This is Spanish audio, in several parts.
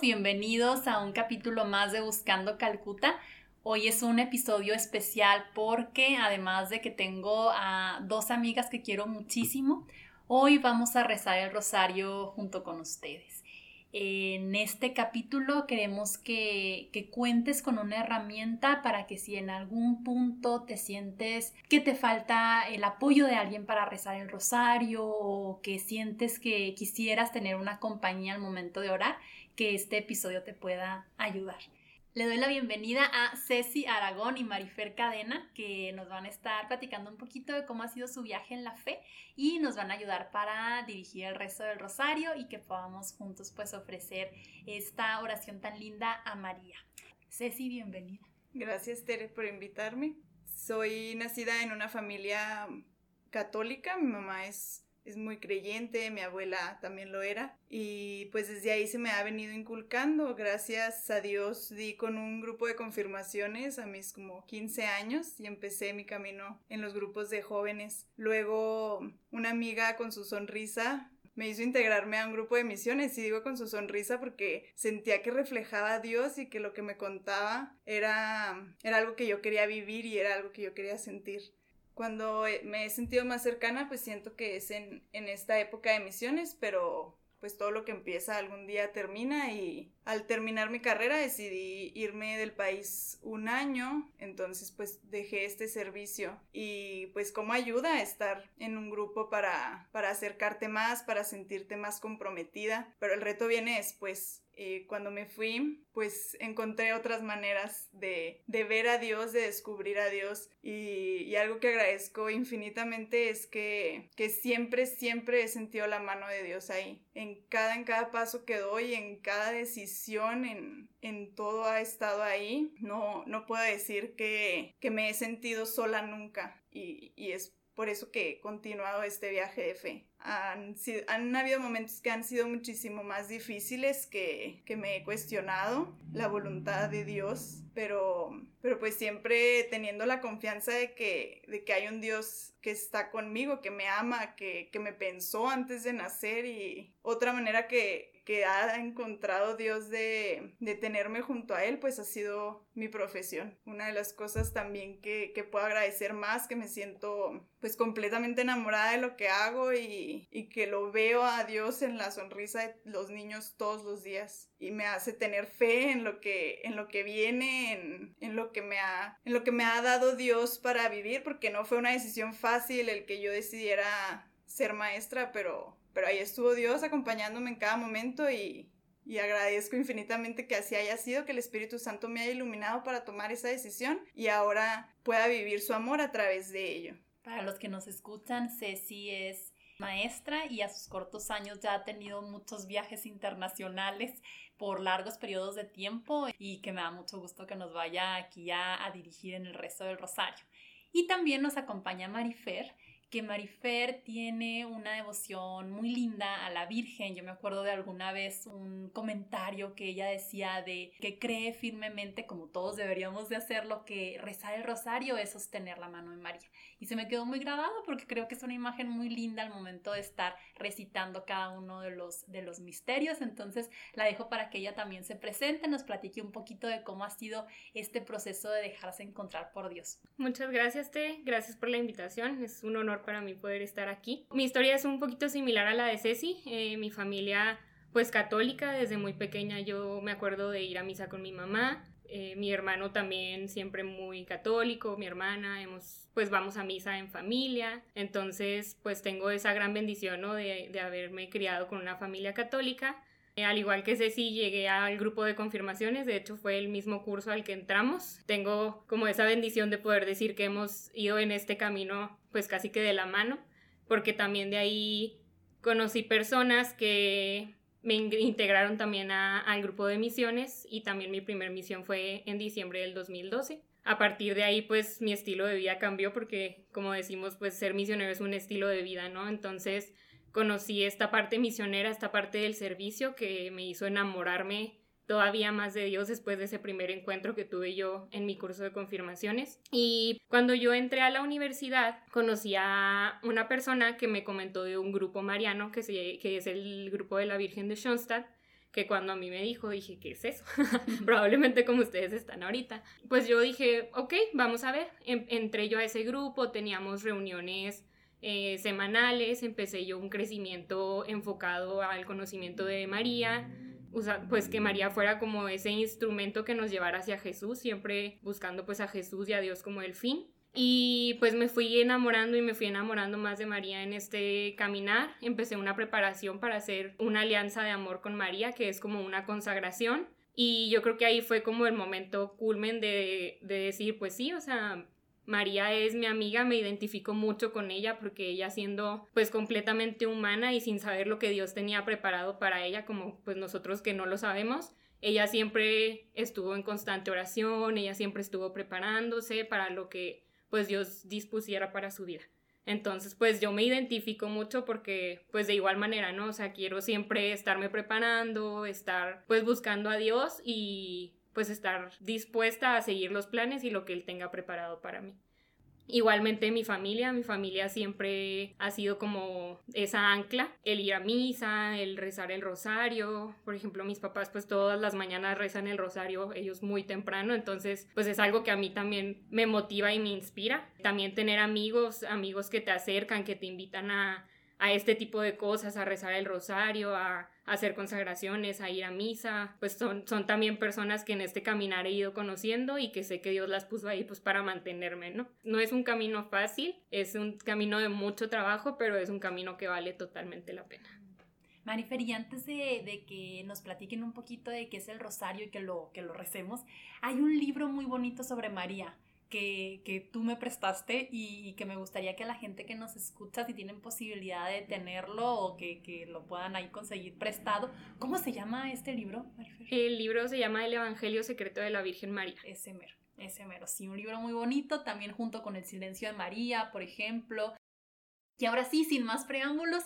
Bienvenidos a un capítulo más de Buscando Calcuta. Hoy es un episodio especial porque además de que tengo a dos amigas que quiero muchísimo, hoy vamos a rezar el rosario junto con ustedes. En este capítulo queremos que, cuentes con una herramienta para que si en algún punto te sientes que te falta el apoyo de alguien para rezar el rosario o que sientes que quisieras tener una compañía al momento de orar, que este episodio te pueda ayudar. Le doy la bienvenida a Ceci Aragón y Marifer Cadena, que nos van a estar platicando un poquito de cómo ha sido su viaje en la fe y nos van a ayudar para dirigir el resto del rosario y que podamos juntos pues ofrecer esta oración tan linda a María. Ceci, bienvenida. Gracias Tere por invitarme. Soy nacida en una familia católica, mi mamá es es muy creyente, mi abuela también lo era y pues desde ahí se me ha venido inculcando. Gracias a Dios di con un grupo de confirmaciones a mis como 15 años y empecé mi camino en los grupos de jóvenes. Luego una amiga con su sonrisa me hizo integrarme a un grupo de misiones y digo con su sonrisa porque sentía que reflejaba a Dios y que lo que me contaba era, era algo que yo quería vivir y era algo que yo quería sentir. Cuando me he sentido más cercana, pues siento que es en, en esta época de misiones, pero pues todo lo que empieza algún día termina y al terminar mi carrera decidí irme del país un año, entonces pues dejé este servicio y pues como ayuda a estar en un grupo para, para acercarte más, para sentirte más comprometida, pero el reto viene después y cuando me fui, pues encontré otras maneras de, ver a Dios, de descubrir a Dios. Y, algo que agradezco infinitamente es que, que, siempre, siempre he sentido la mano de Dios ahí. En cada, en cada paso que doy, en cada decisión, en, en todo ha estado ahí. No, no puedo decir que, que me he sentido sola nunca. Y, y es por eso que he continuado este viaje de fe. Han, han habido momentos que han sido muchísimo más difíciles que, que, me he cuestionado la voluntad de Dios, pero, pero pues siempre teniendo la confianza de que, de que hay un Dios que está conmigo, que me ama, que, que me pensó antes de nacer y otra manera que, que ha encontrado Dios de, de, tenerme junto a Él, pues ha sido mi profesión. Una de las cosas también que, que, puedo agradecer más, que me siento pues completamente enamorada de lo que hago y, y, que lo veo a Dios en la sonrisa de los niños todos los días y me hace tener fe en lo que, en lo que viene, en, en, lo que me ha, en lo que me ha dado Dios para vivir, porque no fue una decisión fácil el que yo decidiera ser maestra, pero pero ahí estuvo Dios acompañándome en cada momento y, y agradezco infinitamente que así haya sido, que el Espíritu Santo me haya iluminado para tomar esa decisión y ahora pueda vivir su amor a través de ello. Para los que nos escuchan, Ceci es maestra y a sus cortos años ya ha tenido muchos viajes internacionales por largos periodos de tiempo y que me da mucho gusto que nos vaya aquí a, a dirigir en el resto del Rosario. Y también nos acompaña Marifer, que Marifer tiene una devoción muy linda a la Virgen. Yo me acuerdo de alguna vez un comentario que ella decía de que cree firmemente, como todos deberíamos de hacerlo, que rezar el rosario es sostener la mano de María. Y se me quedó muy grabado porque creo que es una imagen muy linda al momento de estar recitando cada uno de los, de los misterios. Entonces la dejo para que ella también se presente, nos platique un poquito de cómo ha sido este proceso de dejarse encontrar por Dios. Muchas gracias, Te. Gracias por la invitación. Es un honor para mí poder estar aquí. Mi historia es un poquito similar a la de Ceci. Eh, mi familia, pues católica, desde muy pequeña yo me acuerdo de ir a misa con mi mamá. Eh, mi hermano también siempre muy católico, mi hermana, hemos, pues vamos a misa en familia, entonces pues tengo esa gran bendición ¿no? de, haberme criado con una familia católica. Eh, al igual que Ceci, llegué al grupo de confirmaciones, de hecho fue el mismo curso al que entramos. Tengo como esa bendición de poder decir que hemos ido en este camino pues casi que de la mano, porque también de ahí conocí personas que me integraron también al grupo de misiones y también mi primer misión fue en diciembre del 2012. A partir de ahí, pues mi estilo de vida cambió porque, como decimos, pues ser misionero es un estilo de vida, ¿no? Entonces conocí esta parte misionera, esta parte del servicio que me hizo enamorarme todavía más de Dios después de ese primer encuentro que tuve yo en mi curso de confirmaciones. Y cuando yo entré a la universidad, conocí a una persona que me comentó de un grupo mariano, que, es el grupo de la Virgen de Schoenstatt, que cuando a mí me dijo, dije, ¿qué es eso? Probablemente como ustedes están ahorita. Pues yo dije, ok, vamos a ver. entré yo a ese grupo, teníamos reuniones eh, semanales, empecé yo un crecimiento enfocado al conocimiento de María pues que María fuera como ese instrumento que nos llevara hacia Jesús, siempre buscando pues a Jesús y a Dios como el fin. Y pues me fui enamorando y me fui enamorando más de María en este caminar. Empecé una preparación para hacer una alianza de amor con María, que es como una consagración. Y yo creo que ahí fue como el momento culmen de, de decir, pues sí, o sea, María es mi amiga, me identifico mucho con ella porque ella siendo pues completamente humana y sin saber lo que Dios tenía preparado para ella, como pues nosotros que no lo sabemos, ella siempre estuvo en constante oración, ella siempre estuvo preparándose para lo que pues Dios dispusiera para su vida. Entonces, pues yo me identifico mucho porque, pues de igual manera, ¿no? O sea, quiero siempre estarme preparando, estar pues buscando a Dios y pues estar dispuesta a seguir los planes y lo que él tenga preparado para mí. Igualmente mi familia, mi familia siempre ha sido como esa ancla, el ir a misa, el rezar el rosario. Por ejemplo, mis papás pues todas las mañanas rezan el rosario, ellos muy temprano, entonces pues es algo que a mí también me motiva y me inspira. También tener amigos, amigos que te acercan, que te invitan a, a este tipo de cosas, a rezar el rosario, a, hacer consagraciones, a ir a misa, pues son, son también personas que en este caminar he ido conociendo y que sé que Dios las puso ahí pues para mantenerme, ¿no? No es un camino fácil, es un camino de mucho trabajo, pero es un camino que vale totalmente la pena. Marifer, y antes de, de, que nos platiquen un poquito de qué es el rosario y que lo, que lo recemos, hay un libro muy bonito sobre María que, tú me prestaste y, que me gustaría que la gente que nos escucha, si tienen posibilidad de tenerlo o que, lo puedan ahí conseguir prestado, ¿cómo se llama este libro, El libro se llama El Evangelio Secreto de la Virgen María. Ese mero, ese mero. Sí, un libro muy bonito, también junto con El Silencio de María, por ejemplo. Y ahora sí, sin más preámbulos,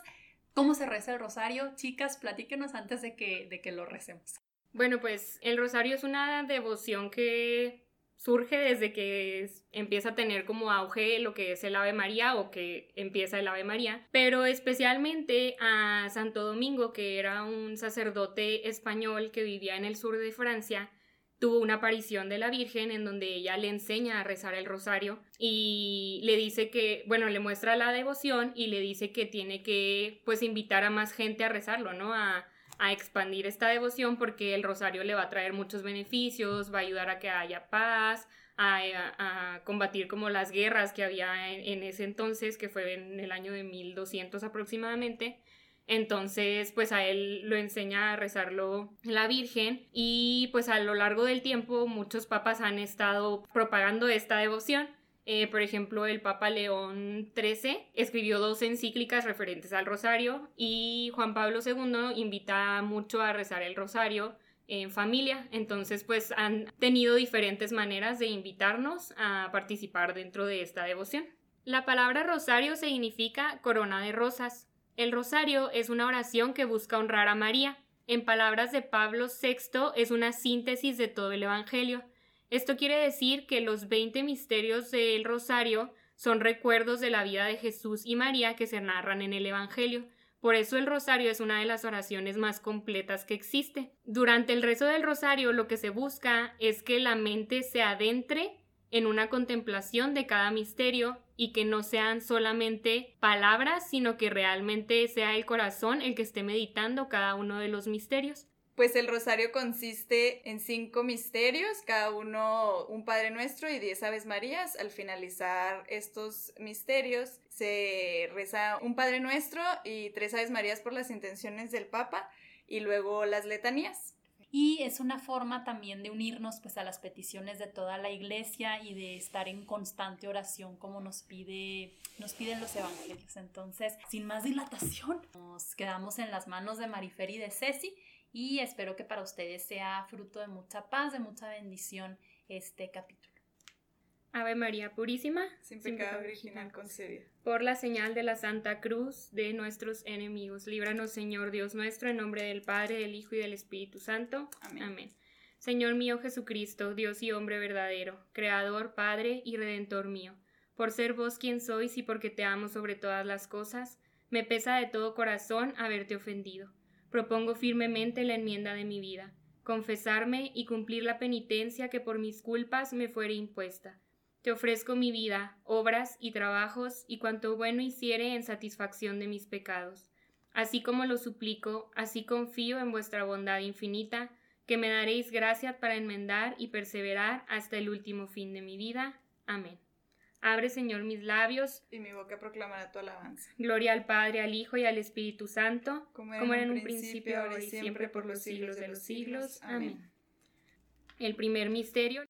¿cómo se reza el rosario? Chicas, platíquenos antes de que, de que lo recemos. Bueno, pues el rosario es una devoción que surge desde que empieza a tener como auge lo que es el Ave María o que empieza el Ave María, pero especialmente a Santo Domingo, que era un sacerdote español que vivía en el sur de Francia, tuvo una aparición de la Virgen en donde ella le enseña a rezar el rosario y le dice que, bueno, le muestra la devoción y le dice que tiene que pues invitar a más gente a rezarlo, ¿no? A, a expandir esta devoción porque el rosario le va a traer muchos beneficios, va a ayudar a que haya paz, a, combatir como las guerras que había en, ese entonces, que fue en el año de 1200 aproximadamente. Entonces, pues a él lo enseña a rezarlo la Virgen y pues a lo largo del tiempo muchos papas han estado propagando esta devoción eh, por ejemplo, el Papa León XIII escribió dos encíclicas referentes al rosario y Juan Pablo II invita mucho a rezar el rosario en familia. Entonces, pues han tenido diferentes maneras de invitarnos a participar dentro de esta devoción. La palabra rosario significa corona de rosas. El rosario es una oración que busca honrar a María. En palabras de Pablo VI, es una síntesis de todo el Evangelio. Esto quiere decir que los 20 misterios del rosario son recuerdos de la vida de Jesús y María que se narran en el Evangelio. Por eso el rosario es una de las oraciones más completas que existe. Durante el rezo del rosario lo que se busca es que la mente se adentre en una contemplación de cada misterio y que no sean solamente palabras, sino que realmente sea el corazón el que esté meditando cada uno de los misterios. Pues el rosario consiste en cinco misterios, cada uno un Padre Nuestro y diez Aves Marías. Al finalizar estos misterios se reza un Padre Nuestro y tres Aves Marías por las intenciones del Papa y luego las letanías. y es una forma también de unirnos pues a las peticiones de toda la iglesia y de estar en constante oración como nos pide nos piden los evangelios. Entonces, sin más dilatación, nos quedamos en las manos de Marifer y de Ceci y espero que para ustedes sea fruto de mucha paz, de mucha bendición este capítulo. Ave María Purísima, sin pecado original concebida. Por la señal de la Santa Cruz de nuestros enemigos, líbranos Señor Dios nuestro, en nombre del Padre, del Hijo y del Espíritu Santo. Amén. Amén. Señor mío Jesucristo, Dios y hombre verdadero, Creador, Padre y Redentor mío, por ser vos quien sois y porque te amo sobre todas las cosas, me pesa de todo corazón haberte ofendido. Propongo firmemente la enmienda de mi vida, confesarme y cumplir la penitencia que por mis culpas me fuere impuesta te ofrezco mi vida, obras y trabajos y cuanto bueno hiciere en satisfacción de mis pecados. Así como lo suplico, así confío en vuestra bondad infinita, que me daréis gracia para enmendar y perseverar hasta el último fin de mi vida. Amén. Abre, Señor, mis labios. Y mi boca proclamará tu alabanza. Gloria al Padre, al Hijo y al Espíritu Santo, como era, en un principio, ahora y siempre, por los siglos de los siglos. Amén. El primer misterio.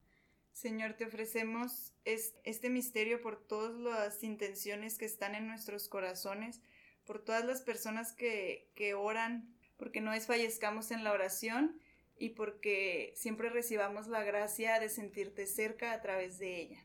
Señor, te ofrecemos este misterio por todas las intenciones que están en nuestros corazones, por todas las personas que, que oran, porque no desfallezcamos en la oración y porque siempre recibamos la gracia de sentirte cerca a través de ella.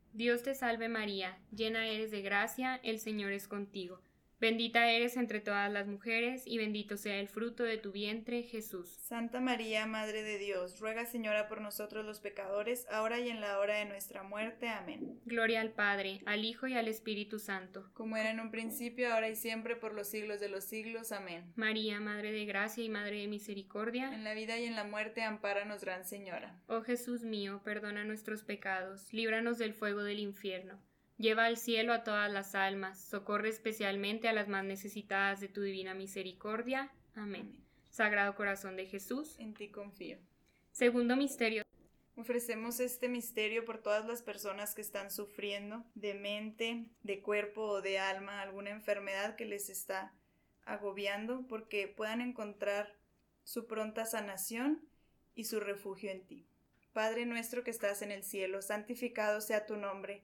Dios te salve María, llena eres de gracia, el Señor es contigo. Bendita eres entre todas las mujeres, y bendito sea el fruto de tu vientre, Jesús. Santa María, Madre de Dios, ruega Señora por nosotros los pecadores, ahora y en la hora de nuestra muerte. Amén. Gloria al Padre, al Hijo y al Espíritu Santo. Como era en un principio, ahora y siempre, por los siglos de los siglos. Amén. María, Madre de Gracia y Madre de Misericordia. En la vida y en la muerte, ampáranos, Gran Señora. Oh Jesús mío, perdona nuestros pecados, líbranos del fuego del infierno Lleva al cielo a todas las almas, socorre especialmente a las más necesitadas de tu divina misericordia. Amén. Sagrado Corazón de Jesús, en ti confío. Segundo misterio. Ofrecemos este misterio por todas las personas que están sufriendo de mente, de cuerpo o de alma, alguna enfermedad que les está agobiando, porque puedan encontrar su pronta sanación y su refugio en ti. Padre nuestro que estás en el cielo, santificado sea tu nombre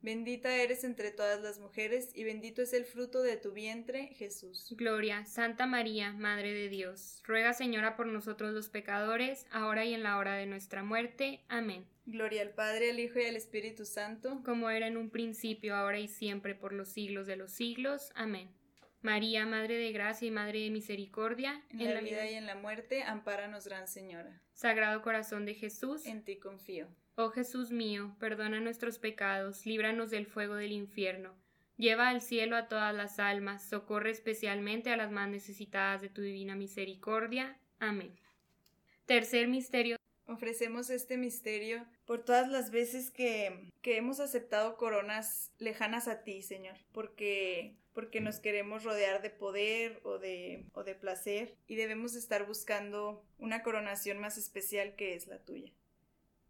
Bendita eres entre todas las mujeres, y bendito es el fruto de tu vientre, Jesús. Gloria, Santa María, Madre de Dios, ruega Señora por nosotros los pecadores, ahora y en la hora de nuestra muerte. Amén. Gloria al Padre, al Hijo y al Espíritu Santo, como era en un principio, ahora y siempre, por los siglos de los siglos. Amén. María, Madre de Gracia y Madre de Misericordia, en, la, vida y en la muerte, ampáranos, Gran Señora. Sagrado Corazón de Jesús, en ti confío. Oh Jesús mío, perdona nuestros pecados, líbranos del fuego del infierno. Lleva al cielo a todas las almas, socorre especialmente a las más necesitadas de tu divina misericordia. Amén. Tercer misterio. Ofrecemos este misterio por todas las veces que, que hemos aceptado coronas lejanas a ti, Señor, porque porque nos queremos rodear de poder o de, o de placer y debemos estar buscando una coronación más especial que es la tuya.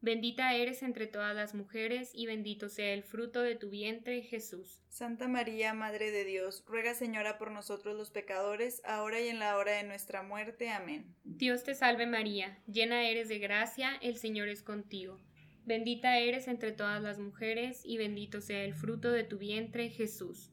Bendita eres entre todas las mujeres, y bendito sea el fruto de tu vientre, Jesús. Santa María, Madre de Dios, ruega Señora por nosotros los pecadores, ahora y en la hora de nuestra muerte. Amén. Dios te salve María, llena eres de gracia, el Señor es contigo. Bendita eres entre todas las mujeres, y bendito sea el fruto de tu vientre, Jesús.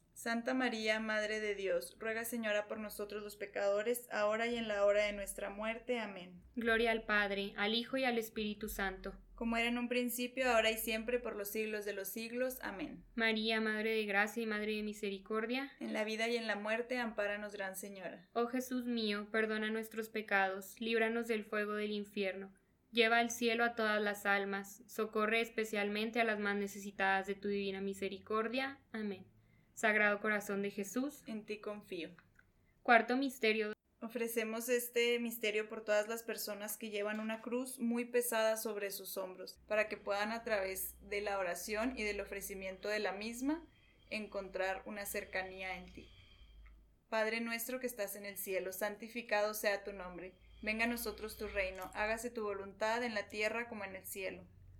Santa María, Madre de Dios, ruega Señora por nosotros los pecadores, ahora y en la hora de nuestra muerte. Amén. Gloria al Padre, al Hijo y al Espíritu Santo. Como era en un principio, ahora y siempre, por los siglos de los siglos. Amén. María, Madre de Gracia y Madre de Misericordia. En la vida y en la muerte, ampáranos, Gran Señora. Oh Jesús mío, perdona nuestros pecados, líbranos del fuego del infierno. Lleva al cielo a todas las almas, socorre especialmente a las más necesitadas de tu divina misericordia. Amén. Sagrado Corazón de Jesús, en ti confío. Cuarto misterio. Ofrecemos este misterio por todas las personas que llevan una cruz muy pesada sobre sus hombros, para que puedan a través de la oración y del ofrecimiento de la misma encontrar una cercanía en ti. Padre nuestro que estás en el cielo, santificado sea tu nombre. Venga a nosotros tu reino, hágase tu voluntad en la tierra como en el cielo.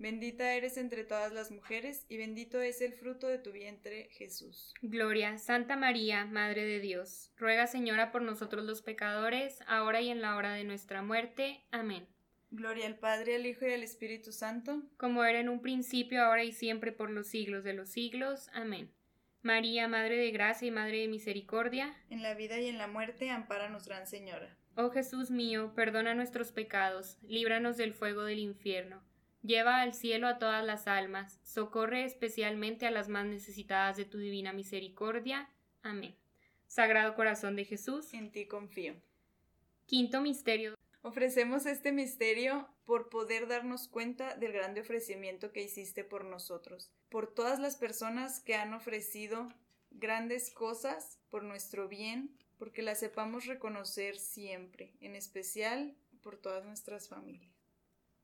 Bendita eres entre todas las mujeres, y bendito es el fruto de tu vientre, Jesús. Gloria, Santa María, Madre de Dios, ruega Señora por nosotros los pecadores, ahora y en la hora de nuestra muerte. Amén. Gloria al Padre, al Hijo y al Espíritu Santo, como era en un principio, ahora y siempre, por los siglos de los siglos. Amén. María, Madre de Gracia y Madre de Misericordia, en la vida y en la muerte, ampáranos, Gran Señora. Oh Jesús mío, perdona nuestros pecados, líbranos del fuego del infierno Lleva al cielo a todas las almas, socorre especialmente a las más necesitadas de tu divina misericordia. Amén. Sagrado Corazón de Jesús, en ti confío. Quinto misterio. Ofrecemos este misterio por poder darnos cuenta del grande ofrecimiento que hiciste por nosotros, por todas las personas que han ofrecido grandes cosas por nuestro bien, porque las sepamos reconocer siempre, en especial por todas nuestras familias.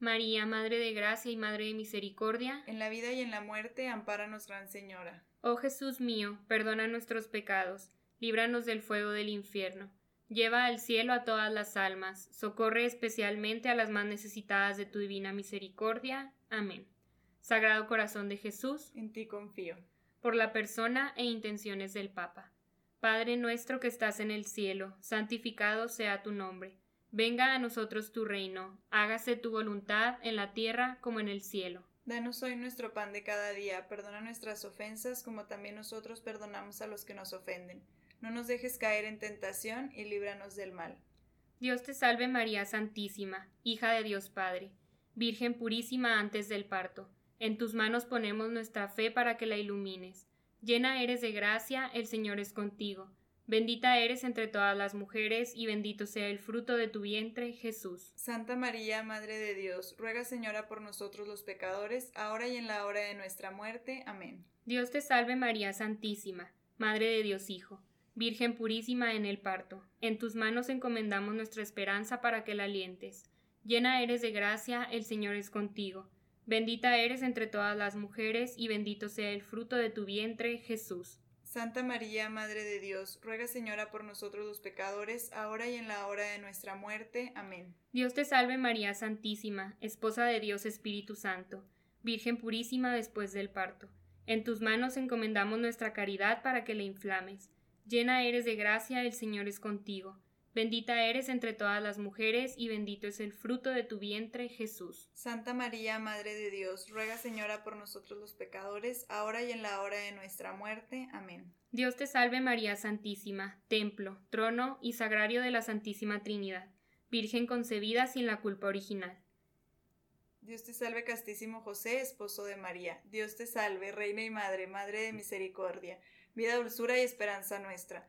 María, Madre de Gracia y Madre de Misericordia, en la vida y en la muerte, ampáranos, Gran Señora. Oh Jesús mío, perdona nuestros pecados, líbranos del fuego del infierno. Lleva al cielo a todas las almas, socorre especialmente a las más necesitadas de tu divina misericordia. Amén. Sagrado Corazón de Jesús, en ti confío. Por la persona e intenciones del Papa. Padre nuestro que estás en el cielo, santificado sea tu nombre. Venga a nosotros tu reino, hágase tu voluntad en la tierra como en el cielo. Danos hoy nuestro pan de cada día, perdona nuestras ofensas como también nosotros perdonamos a los que nos ofenden no nos dejes caer en tentación y líbranos del mal. Dios te salve María Santísima, hija de Dios Padre, Virgen purísima antes del parto. En tus manos ponemos nuestra fe para que la ilumines. Llena eres de gracia, el Señor es contigo. Bendita eres entre todas las mujeres, y bendito sea el fruto de tu vientre, Jesús. Santa María, Madre de Dios, ruega Señora por nosotros los pecadores, ahora y en la hora de nuestra muerte. Amén. Dios te salve María Santísima, Madre de Dios Hijo, Virgen purísima en el parto. En tus manos encomendamos nuestra esperanza para que la alientes. Llena eres de gracia, el Señor es contigo. Bendita eres entre todas las mujeres, y bendito sea el fruto de tu vientre, Jesús. Santa María, Madre de Dios, ruega Señora por nosotros los pecadores, ahora y en la hora de nuestra muerte. Amén. Dios te salve María Santísima, Esposa de Dios Espíritu Santo, Virgen purísima después del parto. En tus manos encomendamos nuestra caridad para que la inflames. Llena eres de gracia, el Señor es contigo. Bendita eres entre todas las mujeres y bendito es el fruto de tu vientre, Jesús. Santa María, Madre de Dios, ruega Señora por nosotros los pecadores, ahora y en la hora de nuestra muerte. Amén. Dios te salve María Santísima, templo, trono y sagrario de la Santísima Trinidad, Virgen concebida sin la culpa original. Dios te salve castísimo José, esposo de María. Dios te salve, Reina y Madre, Madre de Misericordia, vida, dulzura y esperanza nuestra.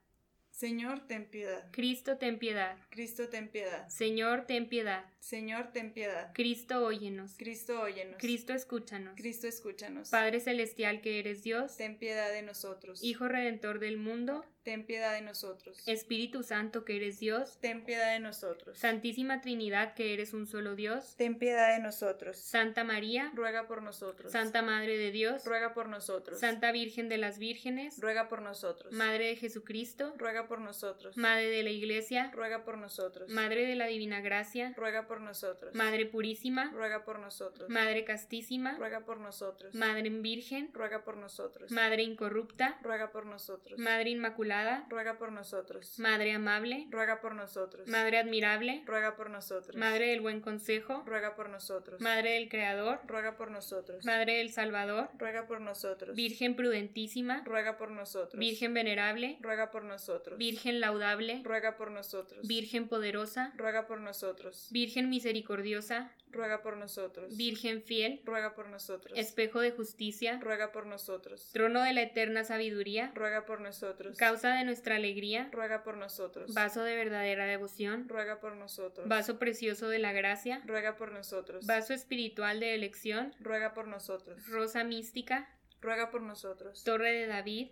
Señor, ten piedad. Cristo, ten piedad. Cristo, ten piedad. Señor, ten piedad. Señor, ten piedad. Cristo, óyenos. Cristo, óyenos. Cristo, escúchanos. Cristo, escúchanos. Padre celestial que eres Dios, ten piedad de nosotros. Hijo redentor del mundo, ten piedad de nosotros. Espíritu Santo que eres Dios, ten piedad de nosotros. Santísima Trinidad que eres un solo Dios, ten piedad de nosotros. Santa María, ruega por nosotros. Santa Madre de Dios, ruega por nosotros. Santa Virgen de las Vírgenes, ruega por nosotros. Madre de Jesucristo, ruega por nosotros. Madre de la Iglesia, ruega por nosotros. Madre de la Divina Gracia, ruega por nosotros. Madre Purísima, ruega por nosotros. Madre Castísima, ruega por nosotros. Madre Virgen, ruega por nosotros. Madre Incorrupta, ruega por nosotros. Madre Inmaculada, ruega por nosotros. Madre amable, ruega por nosotros. Madre admirable, ruega por nosotros. Madre del buen consejo, ruega por nosotros. Madre del Creador, ruega por nosotros. Madre del Salvador, ruega por nosotros. Virgen prudentísima, ruega por nosotros. Virgen venerable, ruega por nosotros. Virgen laudable, ruega por nosotros. Virgen poderosa, ruega por nosotros. Virgen misericordiosa, ruega por nosotros. Virgen fiel, ruega por nosotros. Espejo de justicia, ruega por nosotros. Trono de la eterna sabiduría, ruega por nosotros. Causa de nuestra alegría, ruega por nosotros. Vaso de verdadera devoción, ruega por nosotros. Vaso precioso de la gracia, ruega por nosotros. Vaso espiritual de elección, ruega por nosotros. Rosa mística, ruega por nosotros. Torre de David,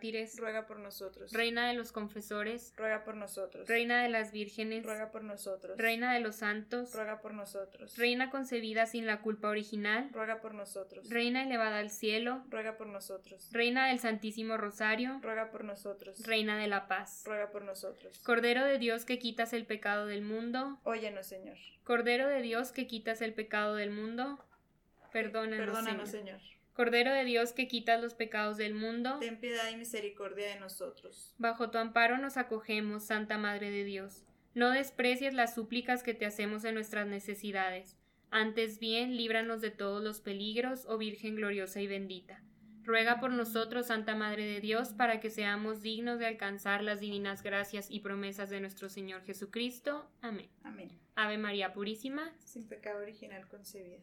mártires, ruega por nosotros. Reina de los confesores, ruega por nosotros. Reina de las vírgenes, ruega por nosotros. Reina de los santos, ruega por nosotros. Reina concebida sin la culpa original, ruega por nosotros. Reina elevada al cielo, ruega por nosotros. Reina del Santísimo Rosario, ruega por nosotros. Reina de la paz, ruega por nosotros. Cordero de Dios que quitas el pecado del mundo, óyenos, Señor. Cordero de Dios que quitas el pecado del mundo, perdónanos, Perdónanos Señor. Señor. Cordero de Dios que quitas los pecados del mundo, Ten piedad y misericordia de nosotros. bajo tu amparo nos acogemos, Santa Madre de Dios. No desprecies las súplicas que te hacemos en nuestras necesidades. Antes bien, líbranos de todos los peligros, oh Virgen gloriosa y bendita. Ruega por nosotros, Santa Madre de Dios, para que seamos dignos de alcanzar las divinas gracias y promesas de nuestro Señor Jesucristo. Amén. Amén. Ave María Purísima. Sin pecado original concebida.